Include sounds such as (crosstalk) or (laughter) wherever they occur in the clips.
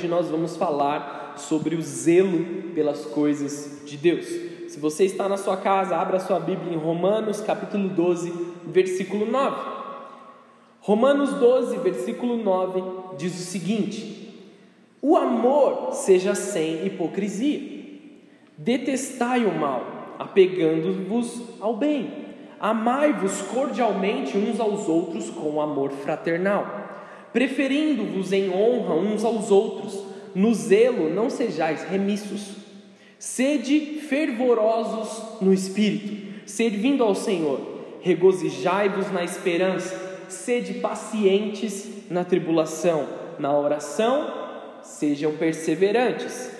Hoje nós vamos falar sobre o zelo pelas coisas de Deus. Se você está na sua casa, abra sua Bíblia em Romanos, capítulo 12, versículo 9. Romanos 12, versículo 9 diz o seguinte: O amor seja sem hipocrisia. Detestai o mal, apegando-vos ao bem. Amai-vos cordialmente uns aos outros com amor fraternal preferindo-vos em honra uns aos outros, no zelo não sejais remissos. Sede fervorosos no espírito, servindo ao Senhor, regozijai-vos na esperança, sede pacientes na tribulação, na oração, sejam perseverantes.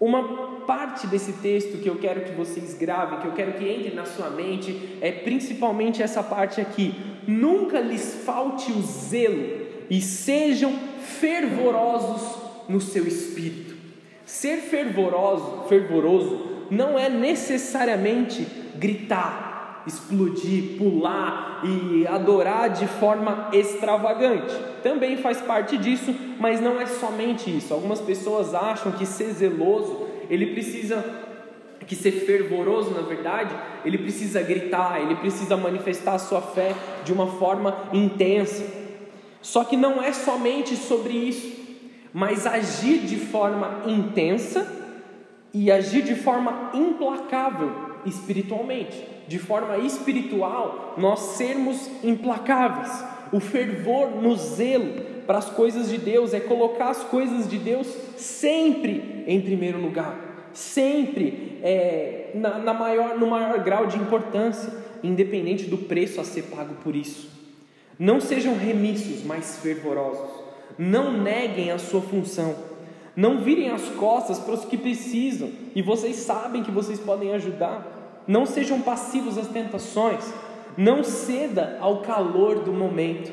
Uma parte desse texto que eu quero que vocês gravem, que eu quero que entre na sua mente, é principalmente essa parte aqui. Nunca lhes falte o zelo e sejam fervorosos no seu espírito. Ser fervoroso, fervoroso não é necessariamente gritar, explodir, pular e adorar de forma extravagante. Também faz parte disso, mas não é somente isso. Algumas pessoas acham que ser zeloso, ele precisa que ser fervoroso, na verdade, ele precisa gritar, ele precisa manifestar a sua fé de uma forma intensa. Só que não é somente sobre isso, mas agir de forma intensa e agir de forma implacável espiritualmente. De forma espiritual, nós sermos implacáveis. O fervor no zelo para as coisas de Deus é colocar as coisas de Deus sempre em primeiro lugar, sempre é, na, na maior, no maior grau de importância, independente do preço a ser pago por isso. Não sejam remissos, mas fervorosos. Não neguem a sua função. Não virem as costas para os que precisam e vocês sabem que vocês podem ajudar. Não sejam passivos às tentações. Não ceda ao calor do momento.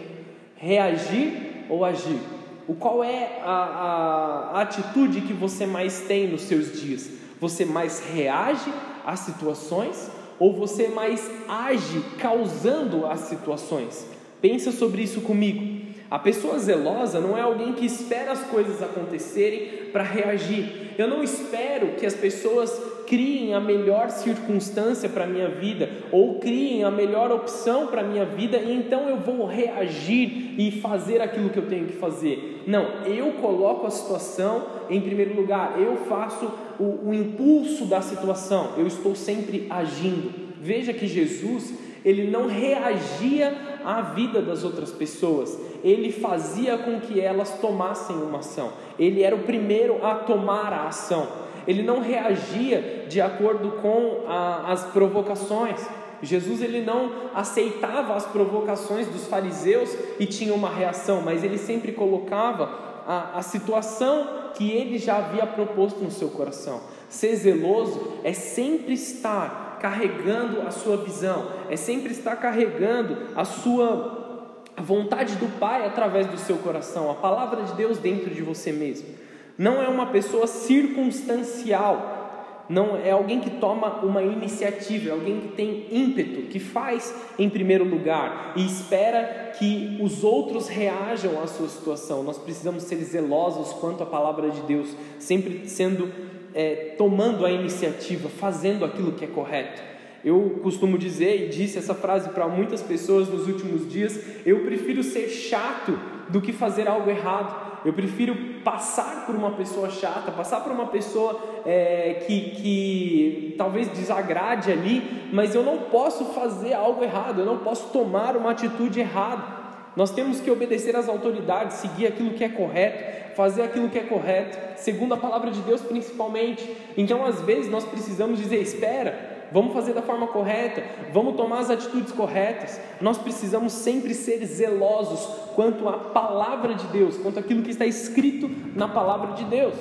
Reagir ou agir? O qual é a, a, a atitude que você mais tem nos seus dias? Você mais reage às situações ou você mais age causando as situações? Pensa sobre isso comigo. A pessoa zelosa não é alguém que espera as coisas acontecerem para reagir. Eu não espero que as pessoas criem a melhor circunstância para a minha vida ou criem a melhor opção para a minha vida e então eu vou reagir e fazer aquilo que eu tenho que fazer. Não, eu coloco a situação em primeiro lugar, eu faço o, o impulso da situação, eu estou sempre agindo. Veja que Jesus ele não reagia à vida das outras pessoas, ele fazia com que elas tomassem uma ação, ele era o primeiro a tomar a ação, ele não reagia de acordo com a, as provocações. Jesus ele não aceitava as provocações dos fariseus e tinha uma reação, mas ele sempre colocava a, a situação que ele já havia proposto no seu coração. Ser zeloso é sempre estar carregando a sua visão, é sempre estar carregando a sua vontade do Pai através do seu coração, a palavra de Deus dentro de você mesmo. Não é uma pessoa circunstancial, não é alguém que toma uma iniciativa, é alguém que tem ímpeto, que faz em primeiro lugar e espera que os outros reajam à sua situação. Nós precisamos ser zelosos quanto à palavra de Deus, sempre sendo é, tomando a iniciativa, fazendo aquilo que é correto. Eu costumo dizer e disse essa frase para muitas pessoas nos últimos dias: eu prefiro ser chato do que fazer algo errado. Eu prefiro passar por uma pessoa chata, passar por uma pessoa é, que, que talvez desagrade ali, mas eu não posso fazer algo errado, eu não posso tomar uma atitude errada. Nós temos que obedecer às autoridades, seguir aquilo que é correto, fazer aquilo que é correto, segundo a palavra de Deus principalmente. Então, às vezes, nós precisamos dizer: espera, vamos fazer da forma correta, vamos tomar as atitudes corretas. Nós precisamos sempre ser zelosos quanto à palavra de Deus, quanto àquilo que está escrito na palavra de Deus.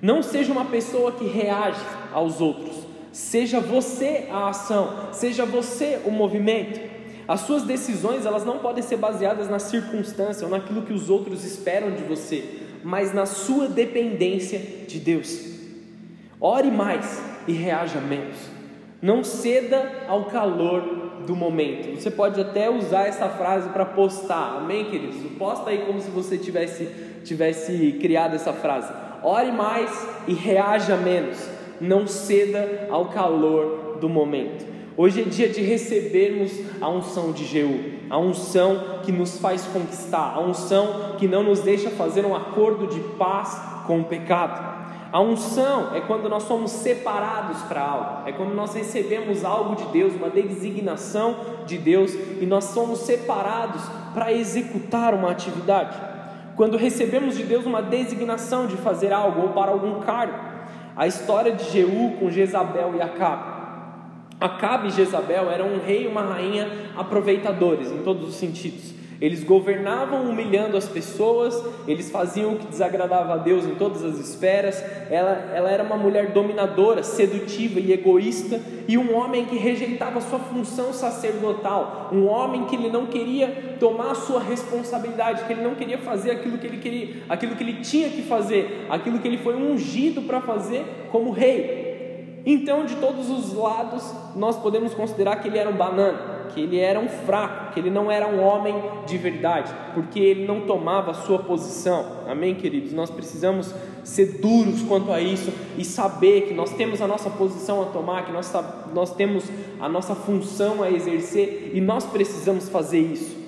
Não seja uma pessoa que reage aos outros, seja você a ação, seja você o movimento. As suas decisões, elas não podem ser baseadas na circunstância ou naquilo que os outros esperam de você, mas na sua dependência de Deus. Ore mais e reaja menos. Não ceda ao calor do momento. Você pode até usar essa frase para postar, amém, queridos? Posta aí como se você estivesse tivesse criado essa frase. Ore mais e reaja menos. Não ceda ao calor do momento. Hoje é dia de recebermos a unção de Jeú, a unção que nos faz conquistar, a unção que não nos deixa fazer um acordo de paz com o pecado. A unção é quando nós somos separados para algo, é quando nós recebemos algo de Deus, uma designação de Deus e nós somos separados para executar uma atividade. Quando recebemos de Deus uma designação de fazer algo ou para algum cargo. A história de Jeú com Jezabel e Acabe Acabe e Jezabel eram um rei e uma rainha aproveitadores em todos os sentidos. Eles governavam humilhando as pessoas, eles faziam o que desagradava a Deus em todas as esferas. Ela, ela era uma mulher dominadora, sedutiva e egoísta, e um homem que rejeitava sua função sacerdotal, um homem que ele não queria tomar a sua responsabilidade, que ele não queria fazer aquilo que ele queria, aquilo que ele tinha que fazer, aquilo que ele foi ungido para fazer como rei. Então, de todos os lados, nós podemos considerar que ele era um banana, que ele era um fraco, que ele não era um homem de verdade, porque ele não tomava a sua posição. Amém, queridos? Nós precisamos ser duros quanto a isso e saber que nós temos a nossa posição a tomar, que nós, nós temos a nossa função a exercer e nós precisamos fazer isso.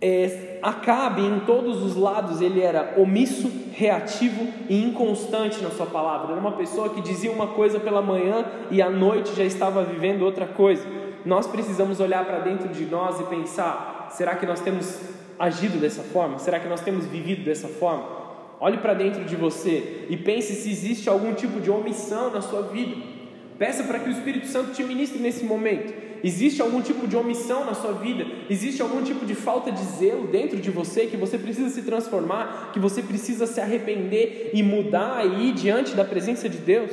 É, Acabe, em todos os lados, ele era omisso, reativo e inconstante na sua palavra. Era uma pessoa que dizia uma coisa pela manhã e à noite já estava vivendo outra coisa. Nós precisamos olhar para dentro de nós e pensar: será que nós temos agido dessa forma? Será que nós temos vivido dessa forma? Olhe para dentro de você e pense se existe algum tipo de omissão na sua vida. Peça para que o Espírito Santo te ministre nesse momento. Existe algum tipo de omissão na sua vida? Existe algum tipo de falta de zelo dentro de você que você precisa se transformar, que você precisa se arrepender e mudar e ir diante da presença de Deus?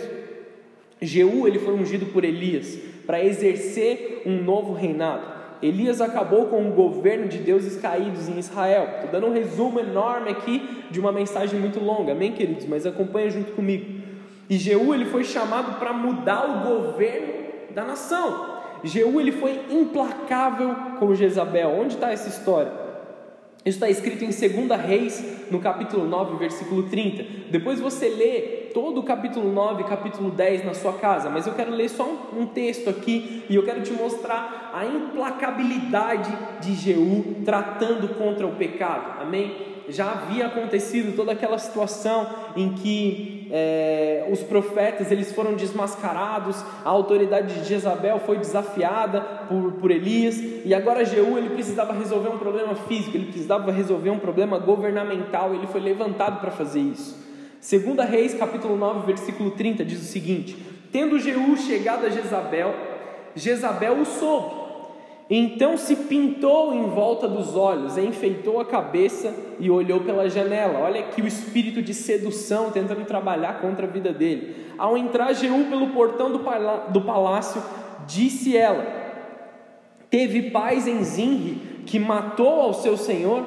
Jeú, ele foi ungido por Elias para exercer um novo reinado. Elias acabou com o governo de deuses caídos em Israel. Estou dando um resumo enorme aqui de uma mensagem muito longa, amém, queridos? Mas acompanha junto comigo. E Jeú ele foi chamado para mudar o governo da nação. Jeú ele foi implacável com Jezabel. Onde está essa história? Isso está escrito em 2 Reis, no capítulo 9, versículo 30. Depois você lê todo o capítulo 9 capítulo 10 na sua casa, mas eu quero ler só um, texto aqui e eu quero te mostrar a implacabilidade de Jeú tratando contra o pecado. Amém? Já havia acontecido toda aquela situação em que é, os profetas eles foram desmascarados, a autoridade de Jezabel foi desafiada por, por Elias, e agora Jeú ele precisava resolver um problema físico, ele precisava resolver um problema governamental, ele foi levantado para fazer isso. Segunda Reis, capítulo 9, versículo 30, diz o seguinte: Tendo Jeú chegado a Jezabel, Jezabel o soube, então se pintou em volta dos olhos, enfeitou a cabeça e olhou pela janela. Olha aqui o espírito de sedução tentando trabalhar contra a vida dele. Ao entrar Jeú pelo portão do palácio, disse ela: Teve paz em Zinri, que matou ao seu senhor?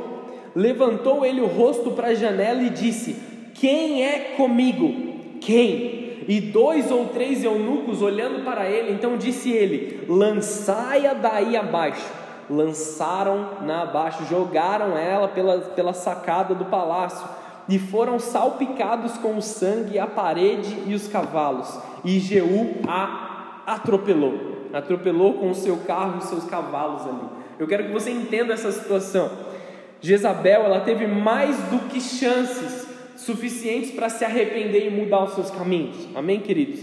Levantou ele o rosto para a janela e disse: Quem é comigo? Quem? E dois ou três eunucos olhando para ele, então disse ele: Lançai-a daí abaixo. Lançaram-na abaixo, jogaram ela pela, pela sacada do palácio e foram salpicados com o sangue a parede e os cavalos. E Jeú a atropelou, atropelou com o seu carro e seus cavalos ali. Eu quero que você entenda essa situação. Jezabel, ela teve mais do que chances suficientes para se arrepender e mudar os seus caminhos. Amém, queridos?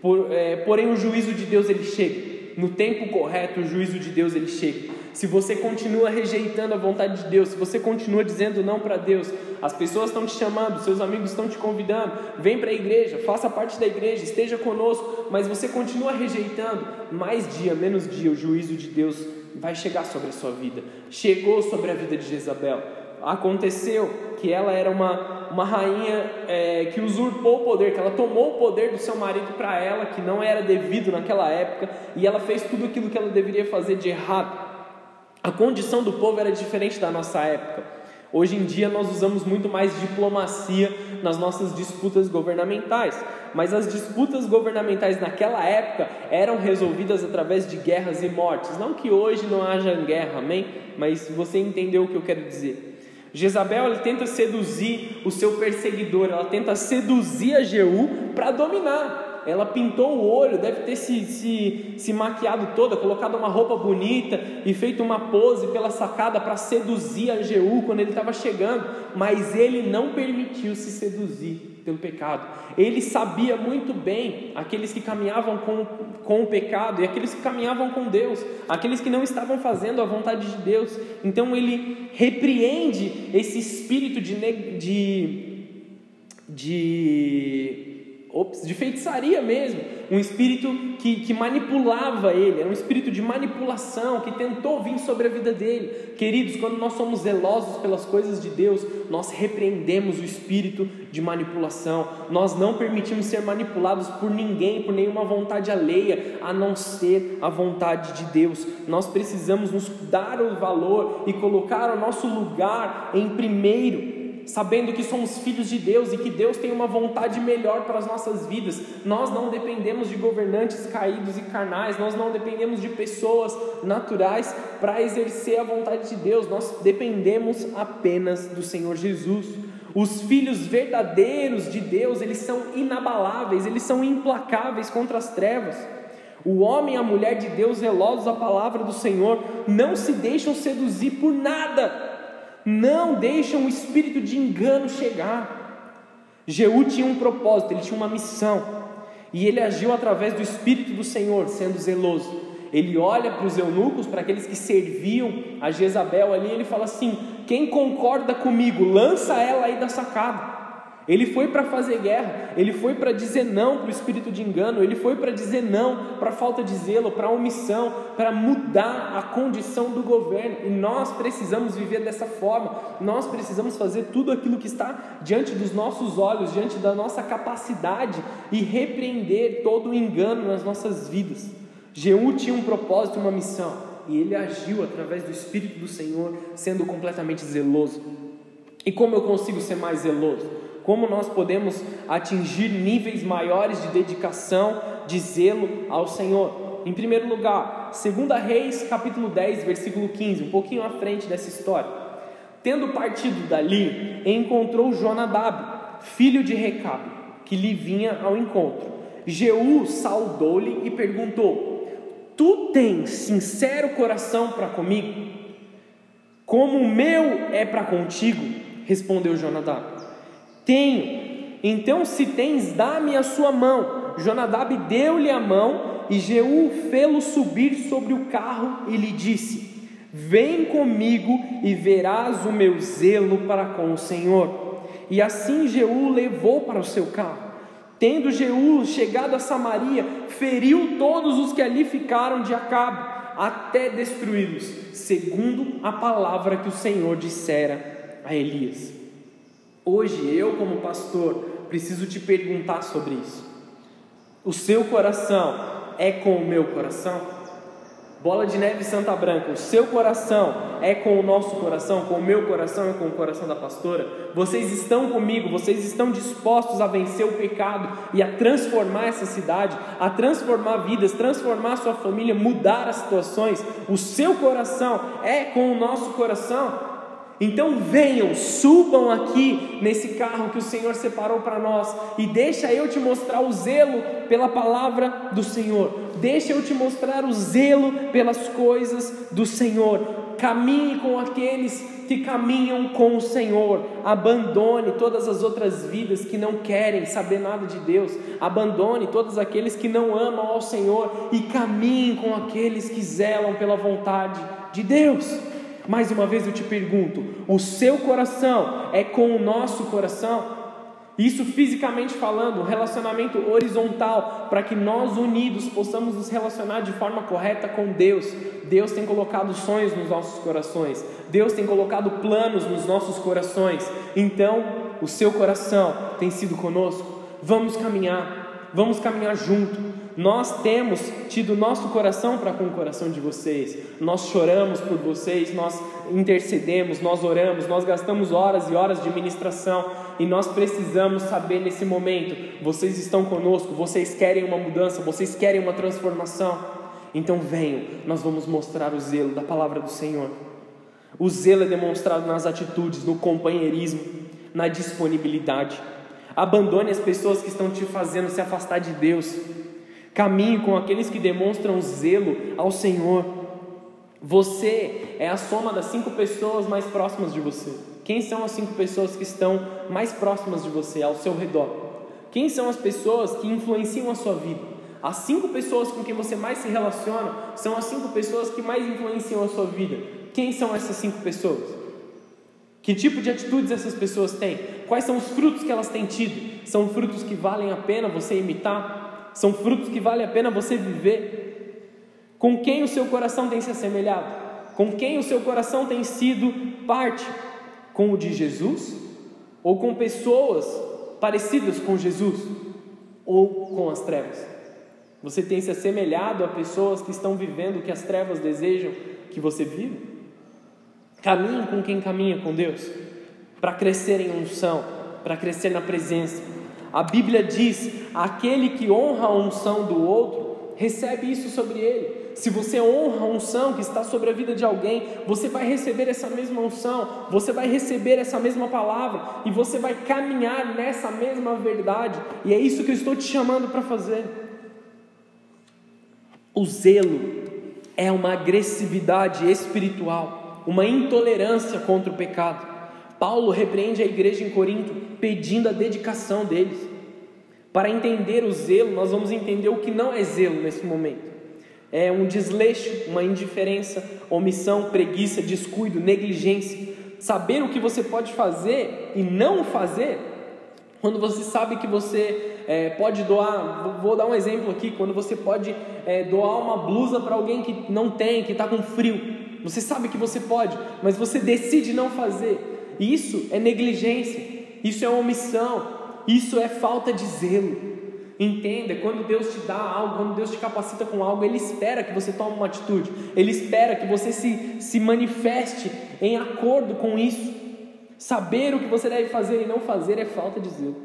Por, é, porém, o juízo de Deus ele chega. No tempo correto, o juízo de Deus ele chega. Se você continua rejeitando a vontade de Deus, se você continua dizendo não para Deus, as pessoas estão te chamando, seus amigos estão te convidando, vem para a igreja, faça parte da igreja, esteja conosco, mas você continua rejeitando, mais dia, menos dia, o juízo de Deus vai chegar sobre a sua vida. Chegou sobre a vida de Jezabel. Aconteceu que ela era uma uma rainha é, que usurpou o poder, que ela tomou o poder do seu marido para ela, que não era devido naquela época, e ela fez tudo aquilo que ela deveria fazer de errado. A condição do povo era diferente da nossa época. Hoje em dia nós usamos muito mais diplomacia nas nossas disputas governamentais, mas as disputas governamentais naquela época eram resolvidas através de guerras e mortes. Não que hoje não haja guerra, amém? Mas você entendeu o que eu quero dizer. Jezabel ele tenta seduzir o seu perseguidor, ela tenta seduzir a Jeú para dominar ela pintou o olho, deve ter se, se, se maquiado toda, colocado uma roupa bonita e feito uma pose pela sacada para seduzir a Jeú quando ele estava chegando, mas ele não permitiu se seduzir pelo pecado. Ele sabia muito bem aqueles que caminhavam com, com o pecado e aqueles que caminhavam com Deus, aqueles que não estavam fazendo a vontade de Deus. Então ele repreende esse espírito de, de, de ops, de feitiçaria mesmo, um espírito que, que manipulava ele, era um espírito de manipulação que tentou vir sobre a vida dele. Queridos, quando nós somos zelosos pelas coisas de Deus, nós repreendemos o espírito de manipulação, nós não permitimos ser manipulados por ninguém, por nenhuma vontade alheia, a não ser a vontade de Deus. Nós precisamos nos dar o valor e colocar o nosso lugar em primeiro sabendo que somos filhos de Deus e que Deus tem uma vontade melhor para as nossas vidas. Nós não dependemos de governantes caídos e carnais, nós não dependemos de pessoas naturais para exercer a vontade de Deus, nós dependemos apenas do Senhor Jesus. Os filhos verdadeiros de Deus, eles são inabaláveis, eles são implacáveis contra as trevas. O homem e a mulher de Deus, zelosos à palavra do Senhor, não se deixam seduzir por nada não deixam o espírito de engano chegar. Jeú tinha um propósito, ele tinha uma missão, e ele agiu através do espírito do Senhor, sendo zeloso. Ele olha para os eunucos, para aqueles que serviam a Jezabel ali, ele fala assim: Quem concorda comigo, lança ela aí da sacada. Ele foi para fazer guerra, ele foi para dizer não para o espírito de engano, ele foi para dizer não para a falta de zelo, para a omissão, para mudar a condição do governo. E nós precisamos viver dessa forma, nós precisamos fazer tudo aquilo que está diante dos nossos olhos, diante da nossa capacidade e repreender todo o engano nas nossas vidas. Jeú tinha um propósito, uma missão, e ele agiu através do Espírito do Senhor, sendo completamente zeloso. E como eu consigo ser mais zeloso? Como nós podemos atingir níveis maiores de dedicação, de zelo ao Senhor. Em primeiro lugar, 2 Reis, capítulo 10, versículo 15, um pouquinho à frente dessa história. Tendo partido dali, encontrou Jonadab, filho de Recabe, que lhe vinha ao encontro. Jeú saudou-lhe e perguntou: Tu tens sincero coração para comigo? Como o meu é para contigo? Respondeu Jonadab. Tenho. Então, se tens, dá-me a sua mão. Jonadab deu-lhe a mão e Jeú fê-lo subir sobre o carro e lhe disse: Vem comigo e verás o meu zelo para com o Senhor. E assim Jeú levou para o seu carro. Tendo Jeú chegado a Samaria, feriu todos os que ali ficaram de Acabe, até destruí-los, segundo a palavra que o Senhor dissera a Elias. Hoje, eu, como pastor, preciso te perguntar sobre isso. O seu coração é com o meu coração? Bola de Neve Santa Branca, o seu coração é com o nosso coração, com o meu coração e com o coração da pastora? Vocês estão comigo, vocês estão dispostos a vencer o pecado e a transformar essa cidade, a transformar vidas, transformar sua família, mudar as situações? O seu coração é com o nosso coração? Então venham, subam aqui nesse carro que o Senhor separou para nós e deixa eu te mostrar o zelo pela palavra do Senhor. Deixa eu te mostrar o zelo pelas coisas do Senhor. Caminhe com aqueles que caminham com o Senhor. Abandone todas as outras vidas que não querem saber nada de Deus. Abandone todos aqueles que não amam ao Senhor e caminhe com aqueles que zelam pela vontade de Deus. Mais uma vez eu te pergunto: o seu coração é com o nosso coração? Isso fisicamente falando, relacionamento horizontal, para que nós unidos possamos nos relacionar de forma correta com Deus. Deus tem colocado sonhos nos nossos corações, Deus tem colocado planos nos nossos corações. Então, o seu coração tem sido conosco. Vamos caminhar, vamos caminhar junto. Nós temos tido nosso coração para com o coração de vocês. Nós choramos por vocês, nós intercedemos, nós oramos, nós gastamos horas e horas de ministração e nós precisamos saber nesse momento: vocês estão conosco, vocês querem uma mudança, vocês querem uma transformação. Então venham, nós vamos mostrar o zelo da palavra do Senhor. O zelo é demonstrado nas atitudes, no companheirismo, na disponibilidade. Abandone as pessoas que estão te fazendo se afastar de Deus. Caminhe com aqueles que demonstram zelo ao Senhor. Você é a soma das cinco pessoas mais próximas de você. Quem são as cinco pessoas que estão mais próximas de você, ao seu redor? Quem são as pessoas que influenciam a sua vida? As cinco pessoas com quem você mais se relaciona são as cinco pessoas que mais influenciam a sua vida. Quem são essas cinco pessoas? Que tipo de atitudes essas pessoas têm? Quais são os frutos que elas têm tido? São frutos que valem a pena você imitar? São frutos que vale a pena você viver? Com quem o seu coração tem se assemelhado? Com quem o seu coração tem sido parte? Com o de Jesus? Ou com pessoas parecidas com Jesus? Ou com as trevas? Você tem se assemelhado a pessoas que estão vivendo o que as trevas desejam que você viva? Caminhe com quem caminha com Deus, para crescer em unção, para crescer na presença. A Bíblia diz: aquele que honra a unção do outro, recebe isso sobre ele. Se você honra a unção que está sobre a vida de alguém, você vai receber essa mesma unção, você vai receber essa mesma palavra e você vai caminhar nessa mesma verdade. E é isso que eu estou te chamando para fazer. O zelo é uma agressividade espiritual, uma intolerância contra o pecado. Paulo repreende a igreja em Corinto pedindo a dedicação deles. Para entender o zelo, nós vamos entender o que não é zelo nesse momento. É um desleixo, uma indiferença, omissão, preguiça, descuido, negligência. Saber o que você pode fazer e não fazer quando você sabe que você é, pode doar, vou dar um exemplo aqui, quando você pode é, doar uma blusa para alguém que não tem, que está com frio, você sabe que você pode, mas você decide não fazer. Isso é negligência, isso é omissão, isso é falta de zelo. Entenda, quando Deus te dá algo, quando Deus te capacita com algo, Ele espera que você tome uma atitude, Ele espera que você se, se manifeste em acordo com isso. Saber o que você deve fazer e não fazer é falta de zelo.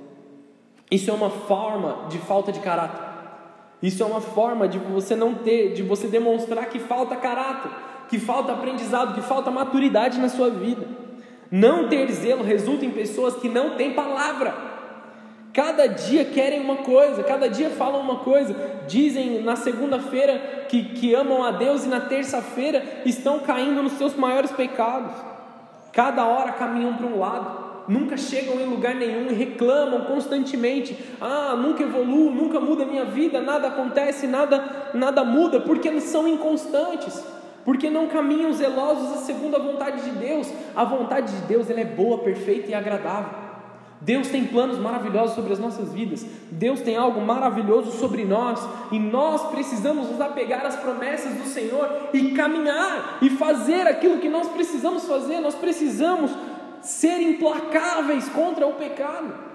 Isso é uma forma de falta de caráter. Isso é uma forma de você não ter, de você demonstrar que falta caráter, que falta aprendizado, que falta maturidade na sua vida. Não ter zelo resulta em pessoas que não têm palavra. Cada dia querem uma coisa, cada dia falam uma coisa. Dizem na segunda-feira que, que amam a Deus e na terça-feira estão caindo nos seus maiores pecados. Cada hora caminham para um lado, nunca chegam em lugar nenhum e reclamam constantemente: "Ah, nunca evoluo, nunca muda a minha vida, nada acontece, nada nada muda", porque eles são inconstantes. Porque não caminham zelosos segundo a vontade de Deus. A vontade de Deus ela é boa, perfeita e agradável. Deus tem planos maravilhosos sobre as nossas vidas. Deus tem algo maravilhoso sobre nós. E nós precisamos nos apegar às promessas do Senhor e caminhar e fazer aquilo que nós precisamos fazer. Nós precisamos ser implacáveis contra o pecado.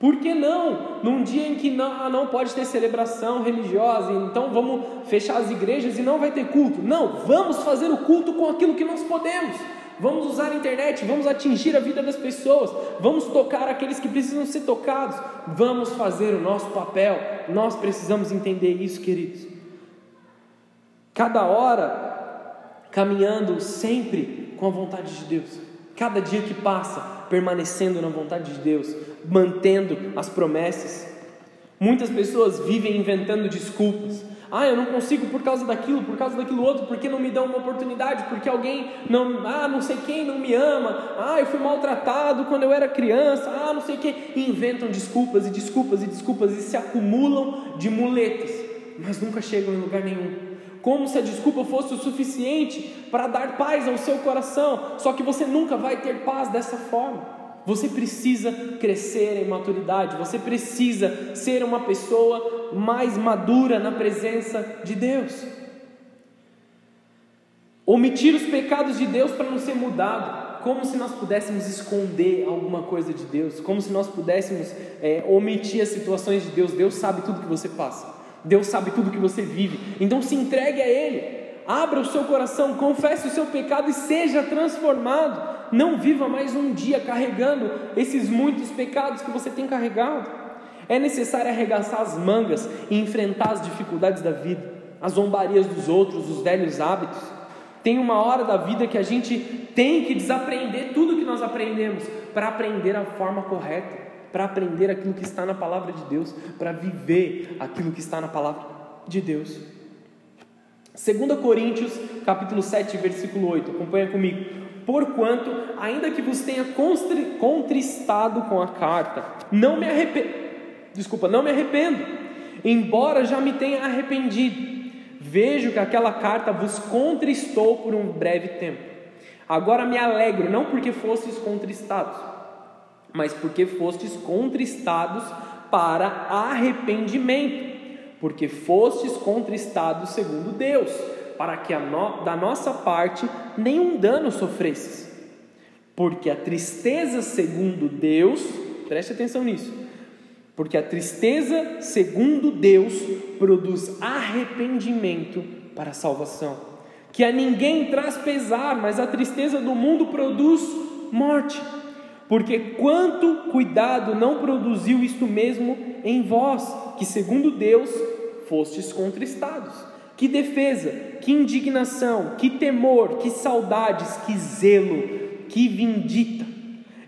Por que não? Num dia em que não, não pode ter celebração religiosa, então vamos fechar as igrejas e não vai ter culto. Não, vamos fazer o culto com aquilo que nós podemos vamos usar a internet, vamos atingir a vida das pessoas, vamos tocar aqueles que precisam ser tocados, vamos fazer o nosso papel. Nós precisamos entender isso, queridos. Cada hora caminhando sempre com a vontade de Deus, cada dia que passa permanecendo na vontade de Deus, mantendo as promessas. Muitas pessoas vivem inventando desculpas. Ah, eu não consigo por causa daquilo, por causa daquilo outro, porque não me dão uma oportunidade, porque alguém não, ah, não sei quem não me ama, ah, eu fui maltratado quando eu era criança, ah, não sei quem. E inventam desculpas e desculpas e desculpas e se acumulam de muletas, mas nunca chegam em lugar nenhum. Como se a desculpa fosse o suficiente para dar paz ao seu coração, só que você nunca vai ter paz dessa forma. Você precisa crescer em maturidade, você precisa ser uma pessoa mais madura na presença de Deus. Omitir os pecados de Deus para não ser mudado, como se nós pudéssemos esconder alguma coisa de Deus, como se nós pudéssemos é, omitir as situações de Deus. Deus sabe tudo que você passa, Deus sabe tudo que você vive, então se entregue a Ele, abra o seu coração, confesse o seu pecado e seja transformado. Não viva mais um dia carregando esses muitos pecados que você tem carregado. É necessário arregaçar as mangas e enfrentar as dificuldades da vida, as zombarias dos outros, os velhos hábitos. Tem uma hora da vida que a gente tem que desaprender tudo que nós aprendemos para aprender a forma correta, para aprender aquilo que está na palavra de Deus, para viver aquilo que está na palavra de Deus. 2 Coríntios, capítulo 7, versículo 8. Acompanha comigo. Porquanto, ainda que vos tenha contristado com a carta, não me arrependo. Desculpa, não me arrependo, embora já me tenha arrependido Vejo que aquela carta vos contristou por um breve tempo. Agora me alegro, não porque fostes contristados, mas porque fostes contristados para arrependimento, porque fostes contristados segundo Deus, para que no, da nossa parte nenhum dano sofresses. Porque a tristeza segundo Deus, preste atenção nisso, porque a tristeza, segundo Deus, produz arrependimento para a salvação. Que a ninguém traz pesar, mas a tristeza do mundo produz morte. Porque quanto cuidado não produziu isto mesmo em vós, que segundo Deus fostes contristados. Que defesa, que indignação, que temor, que saudades, que zelo, que vindita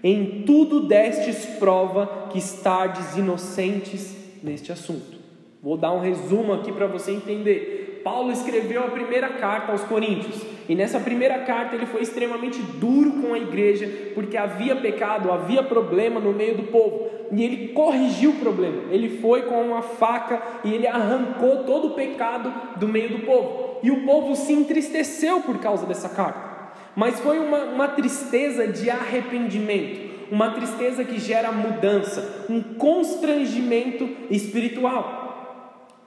em tudo destes prova que estardes inocentes neste assunto. Vou dar um resumo aqui para você entender. Paulo escreveu a primeira carta aos Coríntios, e nessa primeira carta ele foi extremamente duro com a igreja, porque havia pecado, havia problema no meio do povo, e ele corrigiu o problema. Ele foi com uma faca e ele arrancou todo o pecado do meio do povo, e o povo se entristeceu por causa dessa carta mas foi uma, uma tristeza de arrependimento, uma tristeza que gera mudança, um constrangimento espiritual.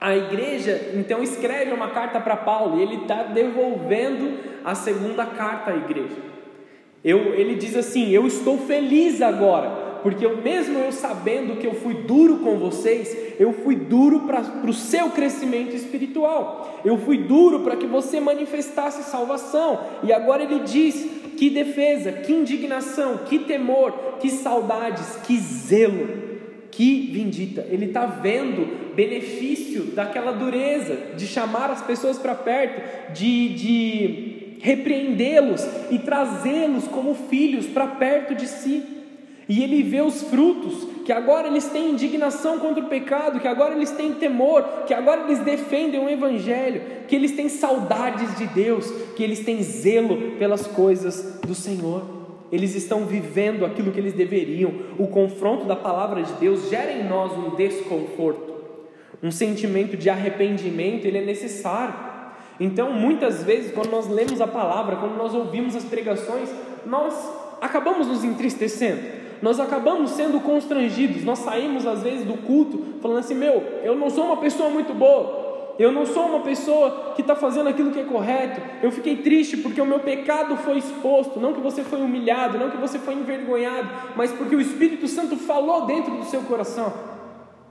A igreja então escreve uma carta para Paulo e ele está devolvendo a segunda carta à igreja. Eu, ele diz assim: Eu estou feliz agora, porque eu, mesmo eu sabendo que eu fui duro com vocês, eu fui duro para o seu crescimento espiritual, eu fui duro para que você manifestasse salvação, e agora ele diz: que defesa, que indignação, que temor, que saudades, que zelo, que vindita. Ele está vendo benefício daquela dureza, de chamar as pessoas para perto, de, de repreendê-los e trazê-los como filhos para perto de si. E ele vê os frutos, que agora eles têm indignação contra o pecado, que agora eles têm temor, que agora eles defendem o Evangelho, que eles têm saudades de Deus, que eles têm zelo pelas coisas do Senhor. Eles estão vivendo aquilo que eles deveriam. O confronto da palavra de Deus gera em nós um desconforto, um sentimento de arrependimento, ele é necessário. Então, muitas vezes, quando nós lemos a palavra, quando nós ouvimos as pregações, nós acabamos nos entristecendo nós acabamos sendo constrangidos. Nós saímos às vezes do culto falando assim: meu, eu não sou uma pessoa muito boa, eu não sou uma pessoa que está fazendo aquilo que é correto. Eu fiquei triste porque o meu pecado foi exposto. Não que você foi humilhado, não que você foi envergonhado, mas porque o Espírito Santo falou dentro do seu coração.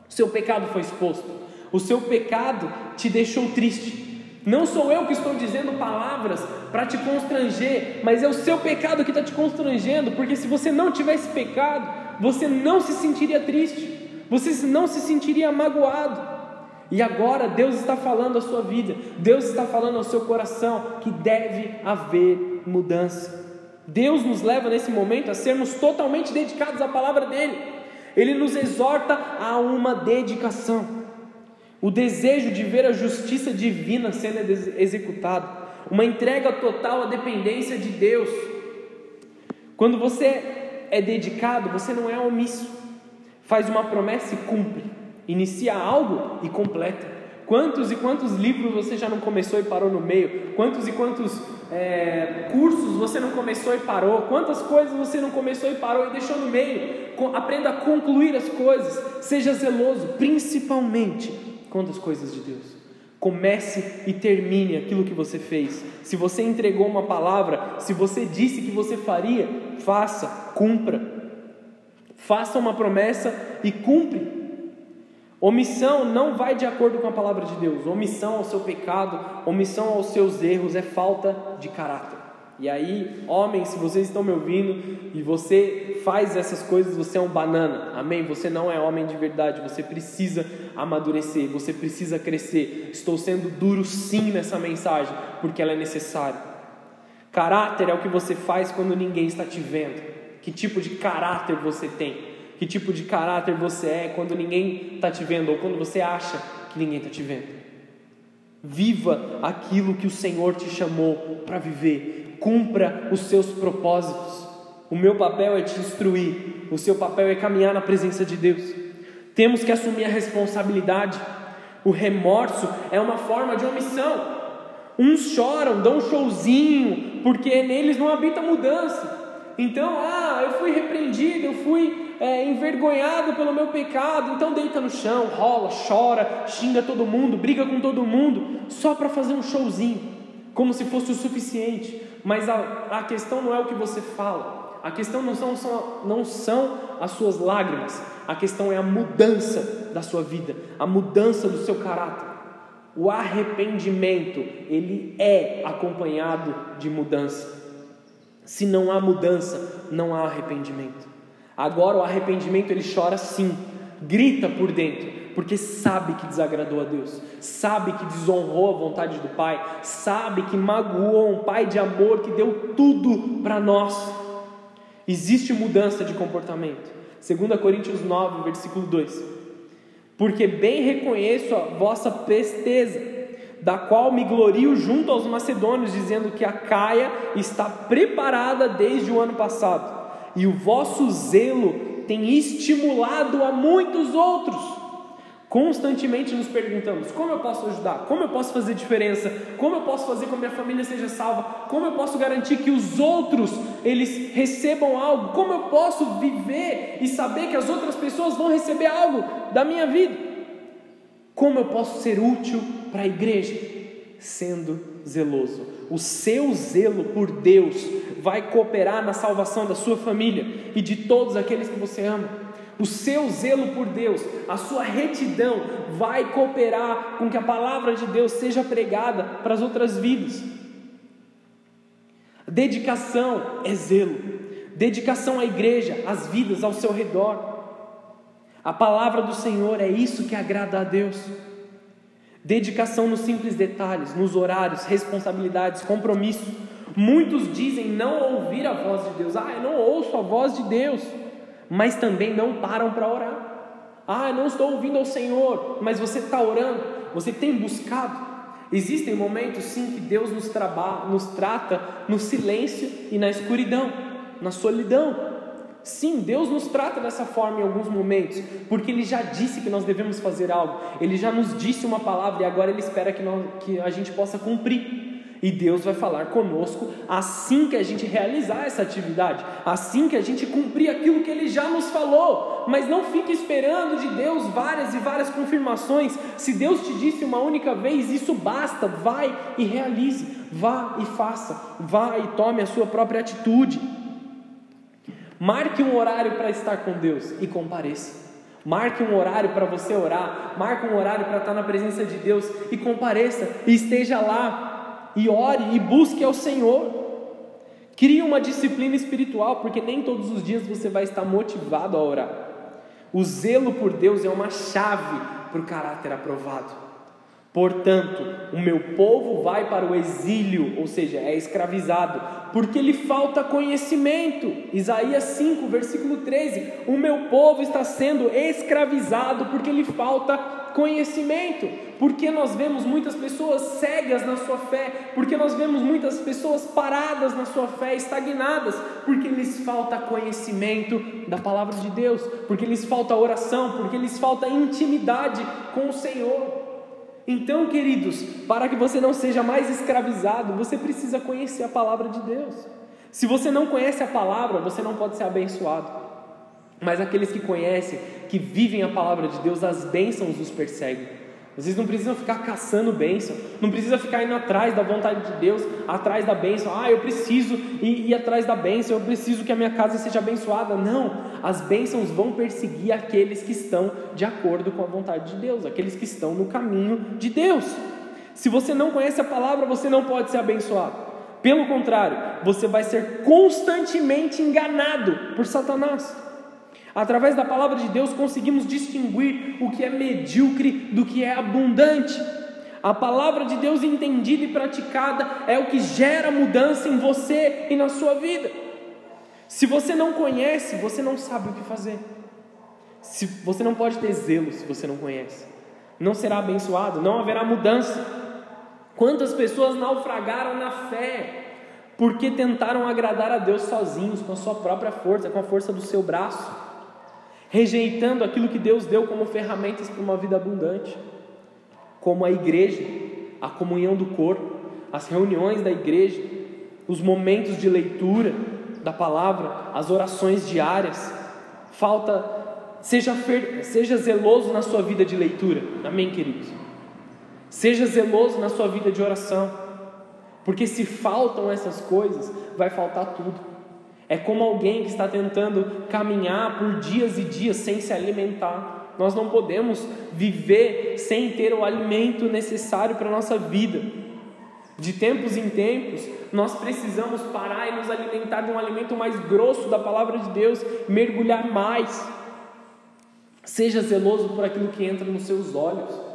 O seu pecado foi exposto. O seu pecado te deixou triste. Não sou eu que estou dizendo palavras para te constranger, mas é o seu pecado que está te constrangendo, porque se você não tivesse pecado, você não se sentiria triste, você não se sentiria magoado. E agora Deus está falando à sua vida, Deus está falando ao seu coração que deve haver mudança. Deus nos leva nesse momento a sermos totalmente dedicados à palavra dEle, Ele nos exorta a uma dedicação. O desejo de ver a justiça divina sendo executada, uma entrega total à dependência de Deus. Quando você é dedicado, você não é omisso, faz uma promessa e cumpre, inicia algo e completa. Quantos e quantos livros você já não começou e parou no meio? Quantos e quantos é, cursos você não começou e parou? Quantas coisas você não começou e parou e deixou no meio? Aprenda a concluir as coisas, seja zeloso, principalmente quanto as coisas de Deus. Comece e termine aquilo que você fez. Se você entregou uma palavra, se você disse que você faria, faça, cumpra. Faça uma promessa e cumpre. Omissão não vai de acordo com a palavra de Deus. Omissão ao seu pecado, omissão aos seus erros é falta de caráter. E aí, homens, se vocês estão me ouvindo e você faz essas coisas, você é um banana, amém? Você não é homem de verdade, você precisa amadurecer, você precisa crescer. Estou sendo duro sim nessa mensagem, porque ela é necessária. Caráter é o que você faz quando ninguém está te vendo. Que tipo de caráter você tem? Que tipo de caráter você é quando ninguém está te vendo ou quando você acha que ninguém está te vendo? Viva aquilo que o Senhor te chamou para viver. Cumpra os seus propósitos. O meu papel é te instruir, o seu papel é caminhar na presença de Deus. Temos que assumir a responsabilidade. O remorso é uma forma de omissão. Uns choram, dão um showzinho, porque neles não habita mudança. Então, ah, eu fui repreendido, eu fui é, envergonhado pelo meu pecado, então deita no chão, rola, chora, xinga todo mundo, briga com todo mundo, só para fazer um showzinho, como se fosse o suficiente. Mas a, a questão não é o que você fala, a questão não são, são, não são as suas lágrimas, a questão é a mudança da sua vida, a mudança do seu caráter. O arrependimento, ele é acompanhado de mudança. Se não há mudança, não há arrependimento. Agora o arrependimento ele chora sim, grita por dentro, porque sabe que desagradou a Deus, sabe que desonrou a vontade do Pai, sabe que magoou um Pai de amor que deu tudo para nós. Existe mudança de comportamento. 2 Coríntios 9, versículo 2 porque bem reconheço a vossa presteza, da qual me glorio junto aos macedônios, dizendo que a Caia está preparada desde o ano passado, e o vosso zelo tem estimulado a muitos outros. Constantemente nos perguntamos: como eu posso ajudar? Como eu posso fazer diferença? Como eu posso fazer com que minha família seja salva? Como eu posso garantir que os outros eles recebam algo? Como eu posso viver e saber que as outras pessoas vão receber algo da minha vida? Como eu posso ser útil para a igreja? Sendo zeloso. O seu zelo por Deus vai cooperar na salvação da sua família e de todos aqueles que você ama o seu zelo por Deus, a sua retidão vai cooperar com que a palavra de Deus seja pregada para as outras vidas. Dedicação é zelo, dedicação à igreja, às vidas ao seu redor. A palavra do Senhor é isso que agrada a Deus. Dedicação nos simples detalhes, nos horários, responsabilidades, compromissos. Muitos dizem não ouvir a voz de Deus. Ah, eu não ouço a voz de Deus mas também não param para orar. Ah, não estou ouvindo ao Senhor, mas você está orando, você tem buscado. Existem momentos sim que Deus nos, traba, nos trata no silêncio e na escuridão, na solidão. Sim, Deus nos trata dessa forma em alguns momentos, porque Ele já disse que nós devemos fazer algo, Ele já nos disse uma palavra e agora Ele espera que, nós, que a gente possa cumprir. E Deus vai falar conosco assim que a gente realizar essa atividade, assim que a gente cumprir aquilo que Ele já nos falou. Mas não fique esperando de Deus várias e várias confirmações. Se Deus te disse uma única vez, isso basta. Vai e realize, vá e faça, vá e tome a sua própria atitude. Marque um horário para estar com Deus e compareça. Marque um horário para você orar, marque um horário para estar na presença de Deus e compareça e esteja lá e ore e busque ao Senhor. Crie uma disciplina espiritual, porque nem todos os dias você vai estar motivado a orar. O zelo por Deus é uma chave para o caráter aprovado. Portanto, o meu povo vai para o exílio, ou seja, é escravizado, porque lhe falta conhecimento. Isaías 5, versículo 13: O meu povo está sendo escravizado porque lhe falta conhecimento, porque nós vemos muitas pessoas cegas na sua fé, porque nós vemos muitas pessoas paradas na sua fé, estagnadas, porque lhes falta conhecimento da palavra de Deus, porque lhes falta oração, porque lhes falta intimidade com o Senhor. Então, queridos, para que você não seja mais escravizado, você precisa conhecer a palavra de Deus. Se você não conhece a palavra, você não pode ser abençoado. Mas aqueles que conhecem, que vivem a palavra de Deus, as bênçãos os perseguem. Vocês não precisam ficar caçando bênção, não precisa ficar indo atrás da vontade de Deus, atrás da bênção. Ah, eu preciso ir, ir atrás da bênção, eu preciso que a minha casa seja abençoada. Não, as bênçãos vão perseguir aqueles que estão de acordo com a vontade de Deus, aqueles que estão no caminho de Deus. Se você não conhece a palavra, você não pode ser abençoado. Pelo contrário, você vai ser constantemente enganado por Satanás. Através da palavra de Deus conseguimos distinguir o que é medíocre do que é abundante. A palavra de Deus entendida e praticada é o que gera mudança em você e na sua vida. Se você não conhece, você não sabe o que fazer. Se você não pode ter zelo se você não conhece. Não será abençoado, não haverá mudança. Quantas pessoas naufragaram na fé porque tentaram agradar a Deus sozinhos, com a sua própria força, com a força do seu braço, rejeitando aquilo que Deus deu como ferramentas para uma vida abundante, como a igreja, a comunhão do corpo, as reuniões da igreja, os momentos de leitura da palavra, as orações diárias. Falta, seja, seja zeloso na sua vida de leitura, amém, queridos? Seja zeloso na sua vida de oração. Porque se faltam essas coisas, vai faltar tudo. É como alguém que está tentando caminhar por dias e dias sem se alimentar. Nós não podemos viver sem ter o alimento necessário para a nossa vida. De tempos em tempos, nós precisamos parar e nos alimentar de um alimento mais grosso da palavra de Deus, mergulhar mais. Seja zeloso por aquilo que entra nos seus olhos.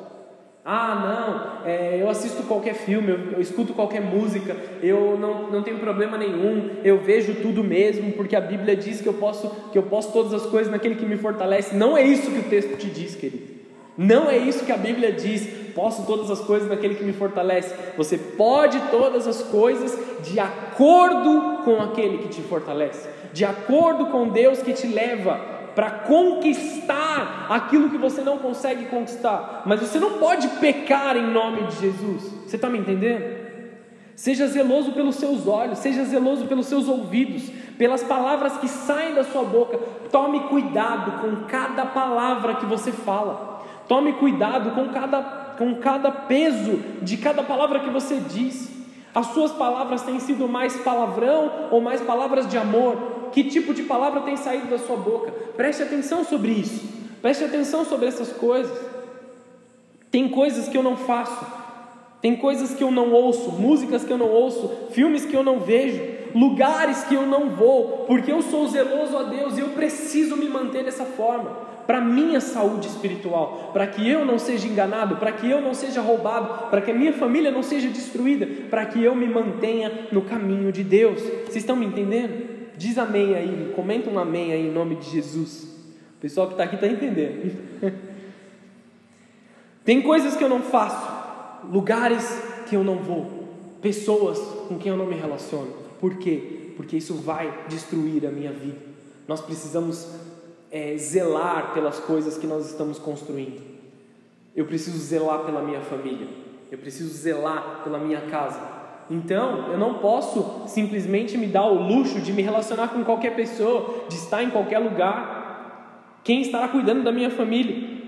Ah, não, é, eu assisto qualquer filme, eu, eu, escuto qualquer música, eu não, não tenho problema nenhum, eu vejo tudo mesmo, porque a Bíblia diz que eu, posso, que eu posso todas as coisas naquele que me fortalece. Não é isso que o texto te diz, querido. Não é isso que a Bíblia diz, posso todas as coisas naquele que me fortalece. Você pode todas as coisas de acordo com aquele que te fortalece, de acordo com Deus que te leva para conquistar aquilo que você não consegue conquistar. Mas você não pode pecar em nome de Jesus. Você está me entendendo? Seja zeloso pelos seus olhos, seja zeloso pelos seus ouvidos, pelas palavras que saem da sua boca. Tome cuidado com cada palavra que você fala. Tome cuidado com cada, com cada peso de cada palavra que você diz. As suas palavras têm sido mais palavrão ou mais palavras de amor? Que tipo de palavra tem saído da sua boca. Preste atenção sobre isso. Preste atenção sobre essas coisas. Tem coisas que eu não faço. Tem coisas que eu não ouço, músicas que eu não ouço, filmes que eu não vejo, lugares que eu não vou, porque eu sou zeloso a Deus e eu preciso me manter dessa forma, para minha saúde espiritual, para que eu não seja enganado, para que eu não seja roubado, para que a minha família não seja destruída, para que eu me mantenha no caminho de Deus. Vocês estão me entendendo? Diz amém aí, comenta um amém aí em nome de Jesus. O pessoal que está aqui está entendendo. (laughs) Tem coisas que eu não faço, lugares que eu não vou, pessoas com quem eu não me relaciono. Por quê? Porque isso vai destruir a minha vida. Nós precisamos é, zelar pelas coisas que nós estamos construindo. Eu preciso zelar pela minha família. Eu preciso zelar pela minha casa. Então, eu não posso simplesmente me dar o luxo de me relacionar com qualquer pessoa, de estar em qualquer lugar. Quem estará cuidando da minha família?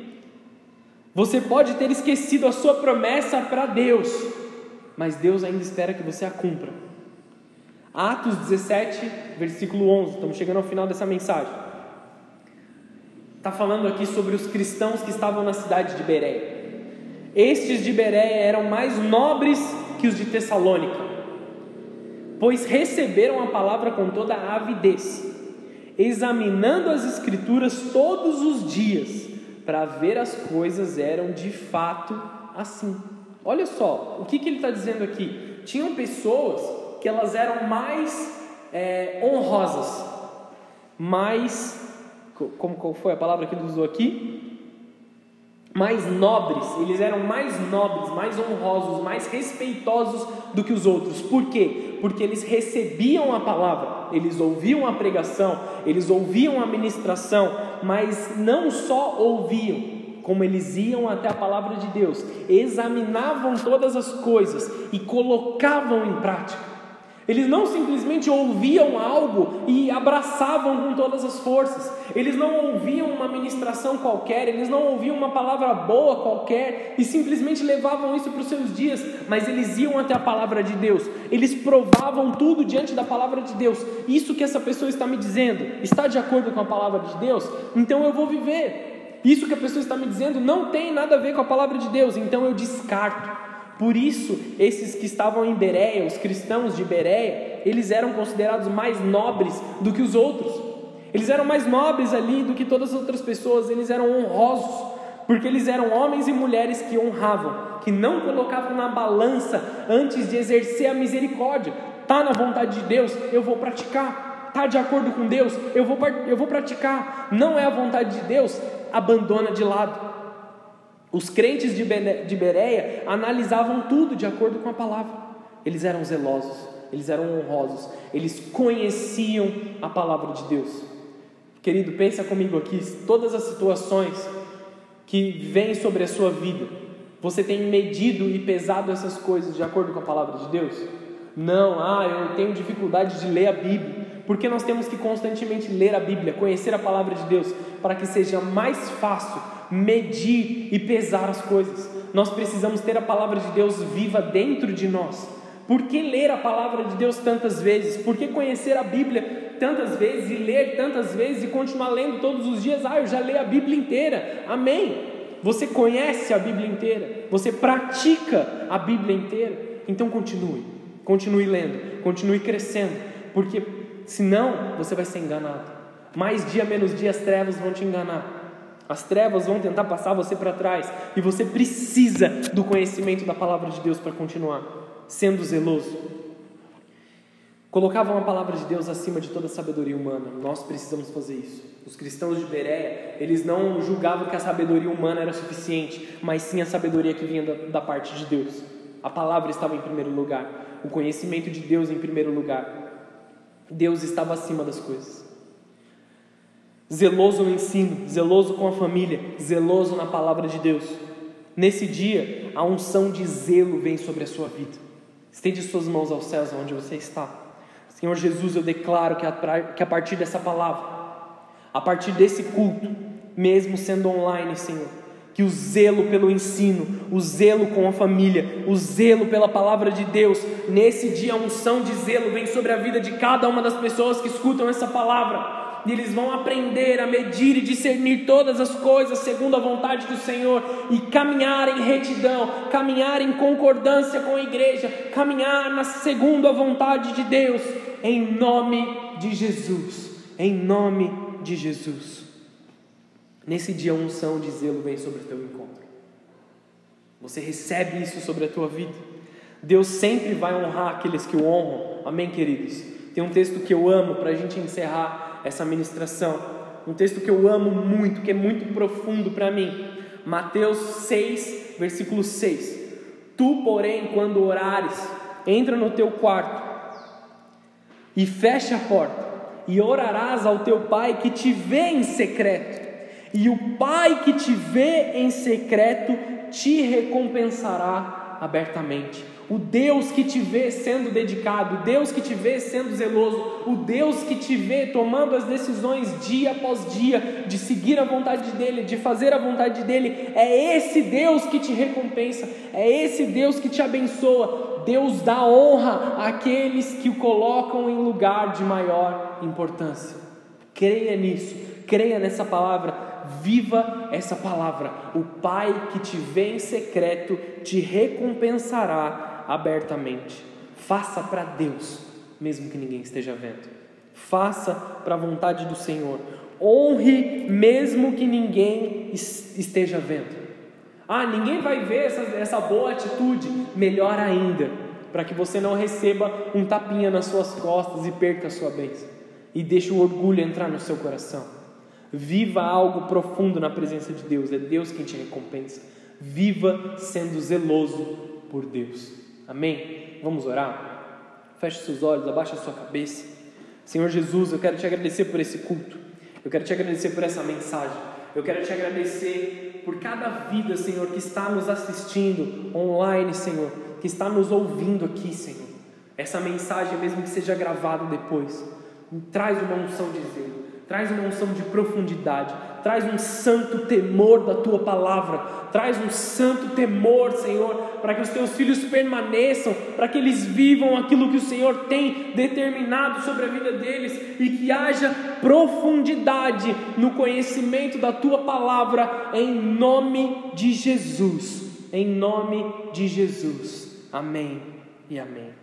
Você pode ter esquecido a sua promessa para Deus, mas Deus ainda espera que você a cumpra. Atos 17, versículo 11, estamos chegando ao final dessa mensagem. Está falando aqui sobre os cristãos que estavam na cidade de Bereia. Estes de Bereia eram mais nobres que os de Tessalônica, pois receberam a palavra com toda a avidez, examinando as Escrituras todos os dias, para ver as coisas eram de fato assim. Olha só, o que, que ele está dizendo aqui? Tinham pessoas que elas eram mais é, honrosas, mais. Como qual foi a palavra que ele usou aqui? Mais nobres, eles eram mais nobres, mais honrosos, mais respeitosos do que os outros. Por quê? Porque eles recebiam a palavra, eles ouviam a pregação, eles ouviam a ministração, mas não só ouviam, como eles iam até a palavra de Deus, examinavam todas as coisas e colocavam em prática. Eles não simplesmente ouviam algo e abraçavam com todas as forças. Eles não ouviam uma ministração qualquer, eles não ouviam uma palavra boa qualquer e simplesmente levavam isso para os seus dias, mas eles iam até a palavra de Deus. Eles provavam tudo diante da palavra de Deus. Isso que essa pessoa está me dizendo está de acordo com a palavra de Deus? Então eu vou viver. Isso que a pessoa está me dizendo não tem nada a ver com a palavra de Deus, então eu descarto. Por isso, esses que estavam em Bereia, os cristãos de Bereia, eles eram considerados mais nobres do que os outros. Eles eram mais nobres ali do que todas as outras pessoas, eles eram honrosos, porque eles eram homens e mulheres que honravam, que não colocavam na balança antes de exercer a misericórdia. Está na vontade de Deus, eu vou praticar. Está de acordo com Deus, eu vou, eu vou praticar. Não é a vontade de Deus, abandona de lado. Os crentes de, Bereia analisavam tudo de acordo com a palavra. Eles eram zelosos, eles eram honrosos, eles conheciam a palavra de Deus. Querido, pensa comigo aqui, todas as situações que vêm sobre a sua vida, você tem medido e pesado essas coisas de acordo com a palavra de Deus? Não, ah, eu tenho dificuldade de ler a Bíblia. Porque nós temos que constantemente ler a Bíblia, conhecer a palavra de Deus, para que seja mais fácil medir e pesar as coisas. Nós precisamos ter a palavra de Deus viva dentro de nós. Por que ler a palavra de Deus tantas vezes? Por que conhecer a Bíblia tantas vezes e ler tantas vezes e continuar lendo todos os dias? Ah, eu já leio a Bíblia inteira. Amém. Você conhece a Bíblia inteira, você pratica a Bíblia inteira. Então continue, continue lendo, continue crescendo, porque senão você vai ser enganado. Mais dia menos dia as trevas vão te enganar. As trevas vão tentar passar você para trás e você precisa do conhecimento da palavra de Deus para continuar sendo zeloso. Colocavam a palavra de Deus acima de toda sabedoria humana. Nós precisamos fazer isso. Os cristãos de Berea, eles não julgavam que a sabedoria humana era suficiente, mas sim a sabedoria que vinha da, da parte de Deus. A palavra estava em primeiro lugar, o conhecimento de Deus em primeiro lugar. Deus estava acima das coisas zeloso no ensino, zeloso com a família, zeloso na palavra de Deus. Nesse dia, a unção de zelo vem sobre a sua vida. Estende suas mãos aos céus onde você está. Senhor Jesus, eu declaro que a partir dessa palavra, a partir desse culto, mesmo sendo online, Senhor, que o zelo pelo ensino, o zelo com a família, o zelo pela palavra de Deus, nesse dia a unção de zelo vem sobre a vida de cada uma das pessoas que escutam essa palavra e eles vão aprender a medir e discernir todas as coisas segundo a vontade do Senhor e caminhar em retidão, caminhar em concordância com a igreja, caminhar na segundo a vontade de Deus, em nome de Jesus, em nome de Jesus. Nesse dia a unção de zelo vem sobre o teu encontro. Você recebe isso sobre a tua vida. Deus sempre vai honrar aqueles que o honram. Amém, queridos? Tem um texto que eu amo para a gente encerrar essa ministração. Um texto que eu amo muito, que é muito profundo para mim. Mateus 6, versículo 6. Tu, porém, quando orares, entra no teu quarto e fecha a porta, e orarás ao teu pai que te vê em secreto, e o pai que te vê em secreto te recompensará abertamente o Deus que te vê sendo dedicado, o Deus que te vê sendo zeloso, o Deus que te vê tomando as decisões dia após dia de seguir a vontade dEle, de fazer a vontade dEle, é esse Deus que te recompensa, é esse Deus que te abençoa. Deus dá honra àqueles que o colocam em lugar de maior importância. Creia nisso, creia nessa palavra, viva essa palavra. O Pai que te vê em secreto te recompensará abertamente. Faça para Deus, mesmo que ninguém esteja vendo. Faça para a vontade do Senhor. Honre, mesmo que ninguém esteja vendo. Ah, ninguém vai ver essa, essa boa atitude. Melhor ainda, para que você não receba um tapinha nas suas costas e perca a sua bênção. E deixe o orgulho entrar no seu coração. Viva algo profundo na presença de Deus. É Deus quem te recompensa. Viva sendo zeloso por Deus. Amém? Vamos orar? Feche seus olhos, abaixe a sua cabeça. Senhor Jesus, eu quero te agradecer por esse culto. Eu quero te agradecer por essa mensagem. Eu quero te agradecer por cada vida, Senhor, que está nos assistindo online, Senhor, que está nos ouvindo aqui, Senhor. Essa mensagem, mesmo que seja gravada depois, traz uma unção de zelo, traz uma unção de profundidade, traz um santo temor da tua palavra, traz um santo temor, Senhor, para que os teus filhos permaneçam, para que eles vivam aquilo que o Senhor tem determinado sobre a vida deles e que haja profundidade no conhecimento da tua palavra, em nome de Jesus. Em nome de Jesus. Amém e amém.